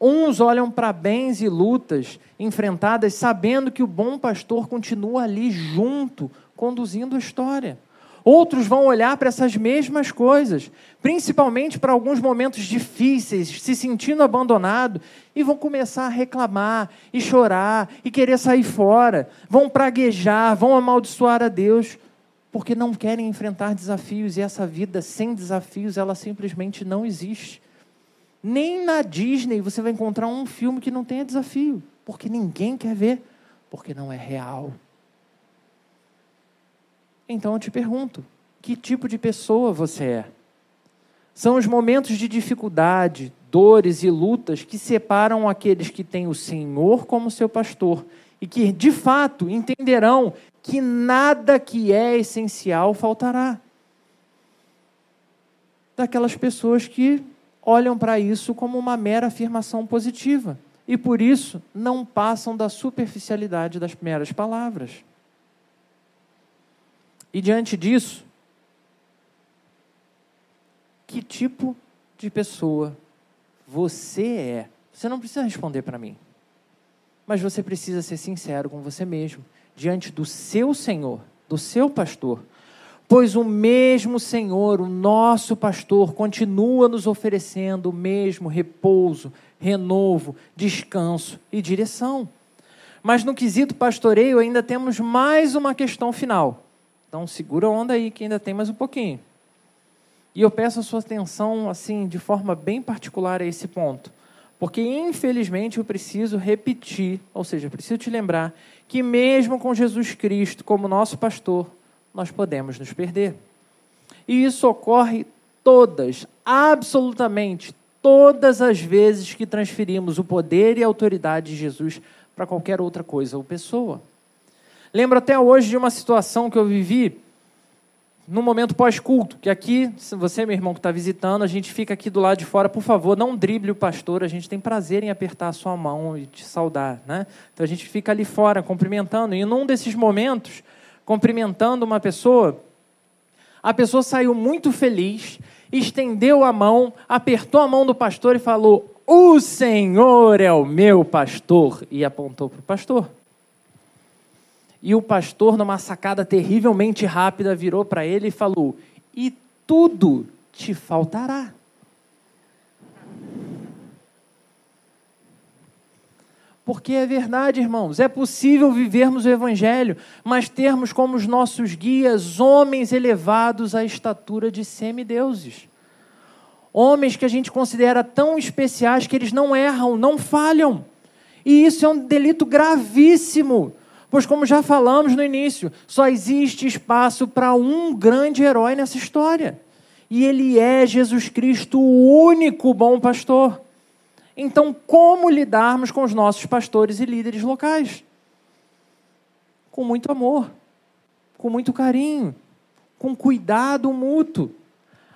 Uns olham para bens e lutas enfrentadas sabendo que o bom pastor continua ali junto, conduzindo a história. Outros vão olhar para essas mesmas coisas, principalmente para alguns momentos difíceis, se sentindo abandonado, e vão começar a reclamar, e chorar, e querer sair fora. Vão praguejar, vão amaldiçoar a Deus, porque não querem enfrentar desafios, e essa vida sem desafios, ela simplesmente não existe. Nem na Disney você vai encontrar um filme que não tenha desafio, porque ninguém quer ver, porque não é real. Então eu te pergunto: que tipo de pessoa você é? São os momentos de dificuldade, dores e lutas que separam aqueles que têm o Senhor como seu pastor e que, de fato, entenderão que nada que é essencial faltará. Daquelas pessoas que olham para isso como uma mera afirmação positiva e, por isso, não passam da superficialidade das meras palavras. E diante disso, que tipo de pessoa você é? Você não precisa responder para mim. Mas você precisa ser sincero com você mesmo, diante do seu Senhor, do seu pastor. Pois o mesmo Senhor, o nosso pastor, continua nos oferecendo o mesmo repouso, renovo, descanso e direção. Mas no quesito pastoreio ainda temos mais uma questão final. Então segura a onda aí que ainda tem mais um pouquinho. E eu peço a sua atenção assim de forma bem particular a esse ponto, porque infelizmente eu preciso repetir, ou seja, preciso te lembrar que mesmo com Jesus Cristo como nosso pastor, nós podemos nos perder. E isso ocorre todas, absolutamente todas as vezes que transferimos o poder e a autoridade de Jesus para qualquer outra coisa ou pessoa. Lembro até hoje de uma situação que eu vivi no momento pós-culto, que aqui, se você, meu irmão, que está visitando, a gente fica aqui do lado de fora, por favor, não drible o pastor, a gente tem prazer em apertar a sua mão e te saudar, né? Então a gente fica ali fora, cumprimentando, e num desses momentos, cumprimentando uma pessoa, a pessoa saiu muito feliz, estendeu a mão, apertou a mão do pastor e falou: O Senhor é o meu pastor, e apontou para o pastor. E o pastor, numa sacada terrivelmente rápida, virou para ele e falou: E tudo te faltará. Porque é verdade, irmãos, é possível vivermos o Evangelho, mas termos como os nossos guias homens elevados à estatura de semideuses. Homens que a gente considera tão especiais que eles não erram, não falham. E isso é um delito gravíssimo Pois, como já falamos no início, só existe espaço para um grande herói nessa história. E ele é Jesus Cristo, o único bom pastor. Então, como lidarmos com os nossos pastores e líderes locais? Com muito amor, com muito carinho, com cuidado mútuo.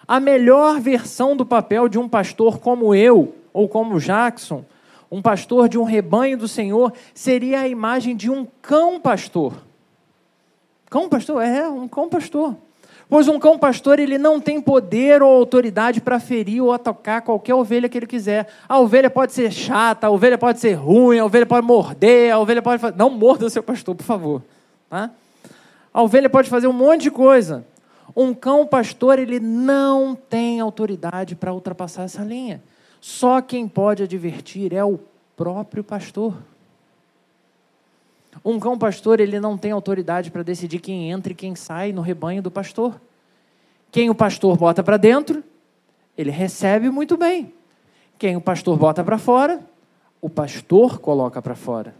A melhor versão do papel de um pastor como eu, ou como Jackson, um pastor de um rebanho do Senhor seria a imagem de um cão pastor. Cão pastor? É, um cão pastor. Pois um cão pastor ele não tem poder ou autoridade para ferir ou atacar qualquer ovelha que ele quiser. A ovelha pode ser chata, a ovelha pode ser ruim, a ovelha pode morder, a ovelha pode. Não morda o seu pastor, por favor. Tá? A ovelha pode fazer um monte de coisa. Um cão pastor ele não tem autoridade para ultrapassar essa linha. Só quem pode advertir é o próprio pastor. Um cão pastor, ele não tem autoridade para decidir quem entra e quem sai no rebanho do pastor. Quem o pastor bota para dentro, ele recebe muito bem. Quem o pastor bota para fora, o pastor coloca para fora.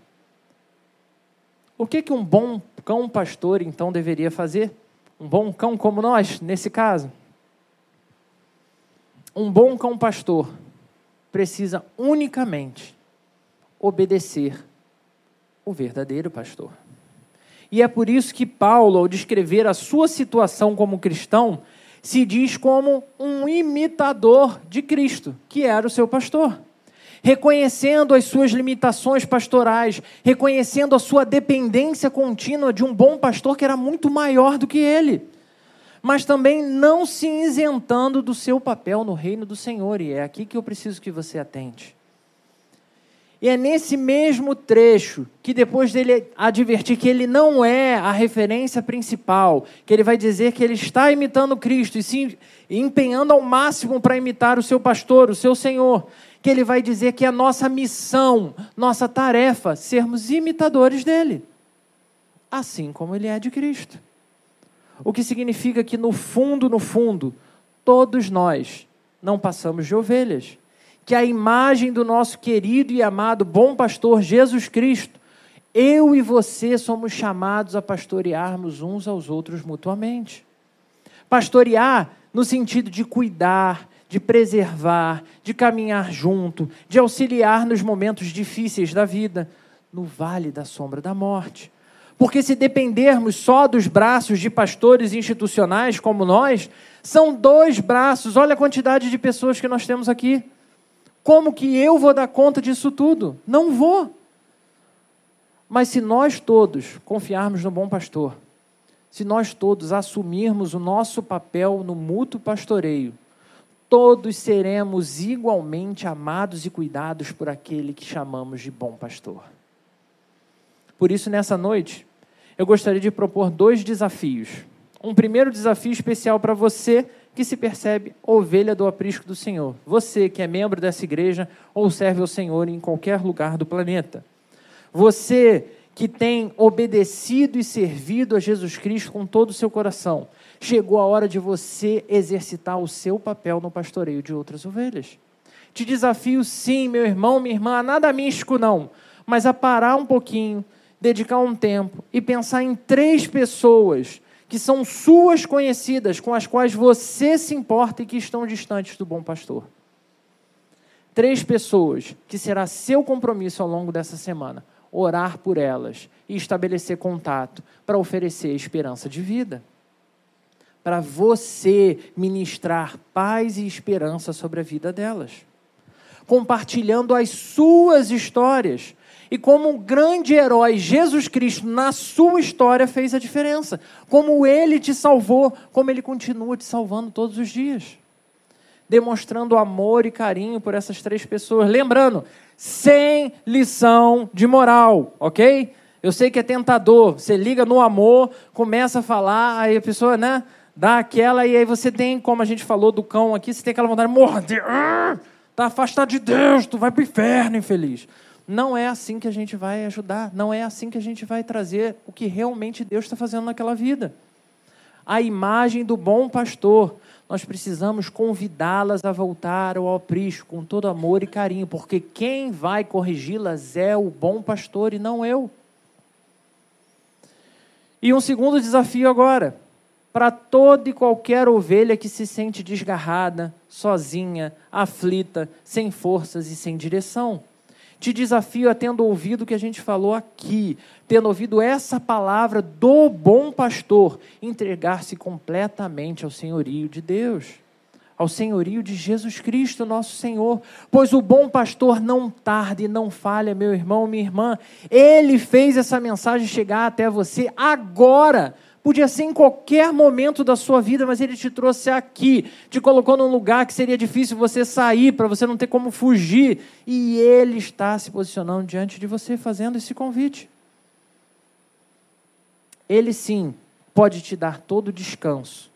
O que, que um bom cão pastor então deveria fazer? Um bom cão como nós, nesse caso? Um bom cão pastor precisa unicamente obedecer o verdadeiro pastor. E é por isso que Paulo, ao descrever a sua situação como cristão, se diz como um imitador de Cristo, que era o seu pastor. Reconhecendo as suas limitações pastorais, reconhecendo a sua dependência contínua de um bom pastor que era muito maior do que ele mas também não se isentando do seu papel no reino do Senhor. E é aqui que eu preciso que você atente. E é nesse mesmo trecho que, depois dele advertir que ele não é a referência principal, que ele vai dizer que ele está imitando Cristo e se empenhando ao máximo para imitar o seu pastor, o seu Senhor, que ele vai dizer que é nossa missão, nossa tarefa, sermos imitadores dele, assim como ele é de Cristo. O que significa que, no fundo, no fundo, todos nós não passamos de ovelhas que a imagem do nosso querido e amado bom pastor Jesus Cristo, eu e você somos chamados a pastorearmos uns aos outros mutuamente. Pastorear no sentido de cuidar, de preservar, de caminhar junto, de auxiliar nos momentos difíceis da vida, no vale da sombra da morte. Porque se dependermos só dos braços de pastores institucionais como nós, são dois braços, olha a quantidade de pessoas que nós temos aqui. Como que eu vou dar conta disso tudo? Não vou. Mas se nós todos confiarmos no bom pastor, se nós todos assumirmos o nosso papel no mútuo pastoreio, todos seremos igualmente amados e cuidados por aquele que chamamos de bom pastor. Por isso, nessa noite, eu gostaria de propor dois desafios. Um primeiro desafio especial para você que se percebe ovelha do aprisco do Senhor. Você que é membro dessa igreja ou serve ao Senhor em qualquer lugar do planeta. Você que tem obedecido e servido a Jesus Cristo com todo o seu coração. Chegou a hora de você exercitar o seu papel no pastoreio de outras ovelhas. Te desafio, sim, meu irmão, minha irmã, nada místico não, mas a parar um pouquinho, dedicar um tempo e pensar em três pessoas que são suas conhecidas, com as quais você se importa e que estão distantes do bom pastor. Três pessoas que será seu compromisso ao longo dessa semana: orar por elas e estabelecer contato para oferecer esperança de vida. Para você ministrar paz e esperança sobre a vida delas. Compartilhando as suas histórias e como um grande herói, Jesus Cristo, na sua história, fez a diferença. Como ele te salvou, como ele continua te salvando todos os dias. Demonstrando amor e carinho por essas três pessoas. Lembrando, sem lição de moral, ok? Eu sei que é tentador. Você liga no amor, começa a falar, aí a pessoa, né? Dá aquela, e aí você tem, como a gente falou do cão aqui, você tem aquela vontade de morder. Tá afastado de Deus, tu vai para o inferno, infeliz. Não é assim que a gente vai ajudar, não é assim que a gente vai trazer o que realmente Deus está fazendo naquela vida. A imagem do bom pastor, nós precisamos convidá-las a voltar ao aprisco com todo amor e carinho, porque quem vai corrigi-las é o bom pastor e não eu. E um segundo desafio agora, para toda e qualquer ovelha que se sente desgarrada, sozinha, aflita, sem forças e sem direção. Te desafio a tendo ouvido o que a gente falou aqui, tendo ouvido essa palavra do bom pastor, entregar-se completamente ao senhorio de Deus, ao senhorio de Jesus Cristo, nosso Senhor. Pois o bom pastor não tarda e não falha, meu irmão, minha irmã. Ele fez essa mensagem chegar até você agora Podia ser em qualquer momento da sua vida, mas Ele te trouxe aqui, te colocou num lugar que seria difícil você sair, para você não ter como fugir. E Ele está se posicionando diante de você, fazendo esse convite. Ele sim pode te dar todo o descanso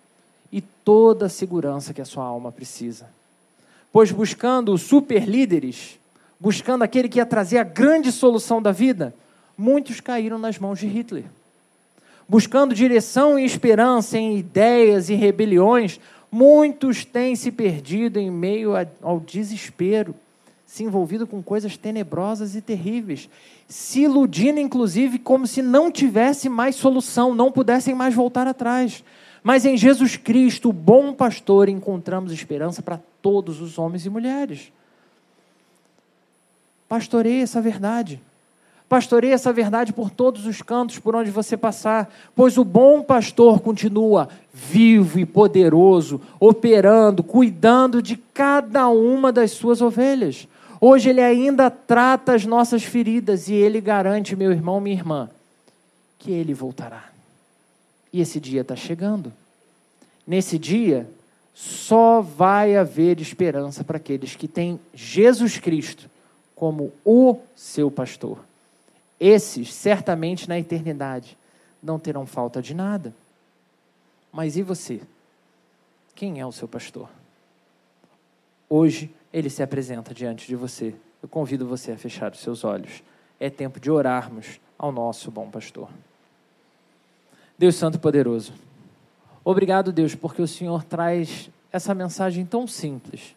e toda a segurança que a sua alma precisa. Pois buscando super líderes, buscando aquele que ia trazer a grande solução da vida, muitos caíram nas mãos de Hitler buscando direção e esperança em ideias e rebeliões, muitos têm se perdido em meio ao desespero, se envolvido com coisas tenebrosas e terríveis, se iludindo inclusive como se não tivesse mais solução, não pudessem mais voltar atrás. Mas em Jesus Cristo, o bom pastor, encontramos esperança para todos os homens e mulheres. Pastoreie essa verdade. Pastoreie essa verdade por todos os cantos por onde você passar, pois o bom pastor continua vivo e poderoso, operando, cuidando de cada uma das suas ovelhas. Hoje ele ainda trata as nossas feridas e ele garante, meu irmão, minha irmã, que ele voltará. E esse dia está chegando. Nesse dia, só vai haver esperança para aqueles que têm Jesus Cristo como o seu pastor. Esses, certamente na eternidade, não terão falta de nada. Mas e você? Quem é o seu pastor? Hoje ele se apresenta diante de você. Eu convido você a fechar os seus olhos. É tempo de orarmos ao nosso bom pastor. Deus Santo Poderoso, obrigado, Deus, porque o Senhor traz essa mensagem tão simples,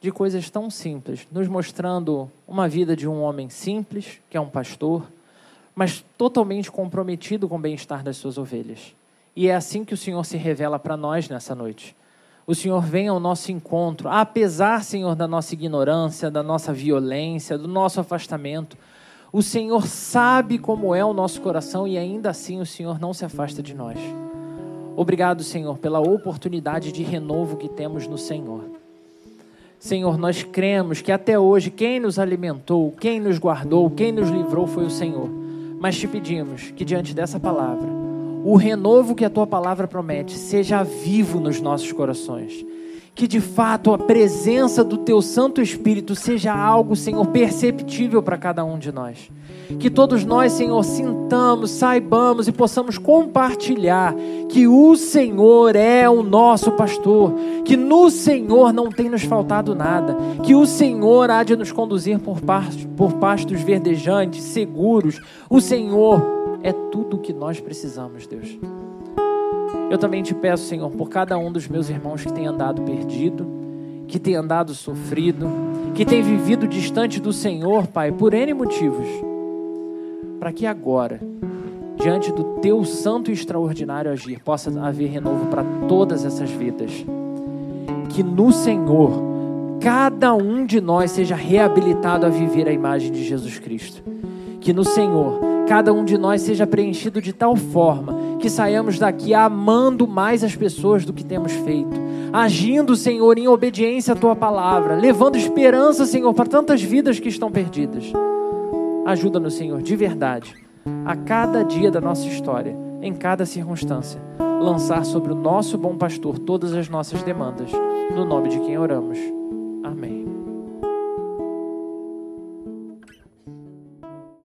de coisas tão simples, nos mostrando uma vida de um homem simples, que é um pastor, mas totalmente comprometido com o bem-estar das suas ovelhas. E é assim que o Senhor se revela para nós nessa noite. O Senhor vem ao nosso encontro, apesar, Senhor, da nossa ignorância, da nossa violência, do nosso afastamento. O Senhor sabe como é o nosso coração e ainda assim o Senhor não se afasta de nós. Obrigado, Senhor, pela oportunidade de renovo que temos no Senhor. Senhor, nós cremos que até hoje quem nos alimentou, quem nos guardou, quem nos livrou foi o Senhor. Mas te pedimos que diante dessa palavra, o renovo que a tua palavra promete seja vivo nos nossos corações. Que de fato a presença do teu Santo Espírito seja algo, Senhor, perceptível para cada um de nós. Que todos nós, Senhor, sintamos, saibamos e possamos compartilhar que o Senhor é o nosso pastor, que no Senhor não tem nos faltado nada, que o Senhor há de nos conduzir por pastos, por pastos verdejantes, seguros. O Senhor é tudo o que nós precisamos, Deus. Eu também te peço, Senhor, por cada um dos meus irmãos que tem andado perdido, que tem andado sofrido, que tem vivido distante do Senhor, Pai, por N motivos, para que agora, diante do teu santo e extraordinário agir, possa haver renovo para todas essas vidas. Que no Senhor, cada um de nós seja reabilitado a viver a imagem de Jesus Cristo. Que no Senhor, cada um de nós seja preenchido de tal forma que saiamos daqui amando mais as pessoas do que temos feito, agindo, Senhor, em obediência à tua palavra, levando esperança, Senhor, para tantas vidas que estão perdidas. Ajuda-nos, Senhor, de verdade, a cada dia da nossa história, em cada circunstância, lançar sobre o nosso bom pastor todas as nossas demandas, no nome de quem oramos. Amém.